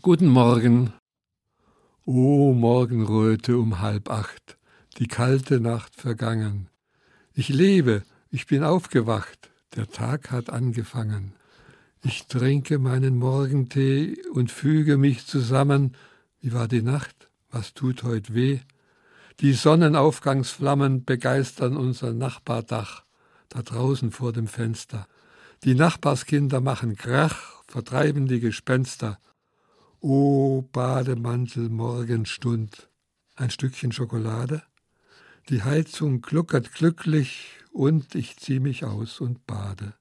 Guten Morgen. O Morgenröte um halb acht, die kalte Nacht vergangen. Ich lebe, ich bin aufgewacht, der Tag hat angefangen. Ich trinke meinen Morgentee und füge mich zusammen. Wie war die Nacht? Was tut heut weh? Die Sonnenaufgangsflammen begeistern unser Nachbardach, da draußen vor dem Fenster. Die Nachbarskinder machen Krach, vertreiben die Gespenster. O Bademantel Morgenstund, ein Stückchen Schokolade? Die Heizung gluckert glücklich und ich zieh mich aus und bade.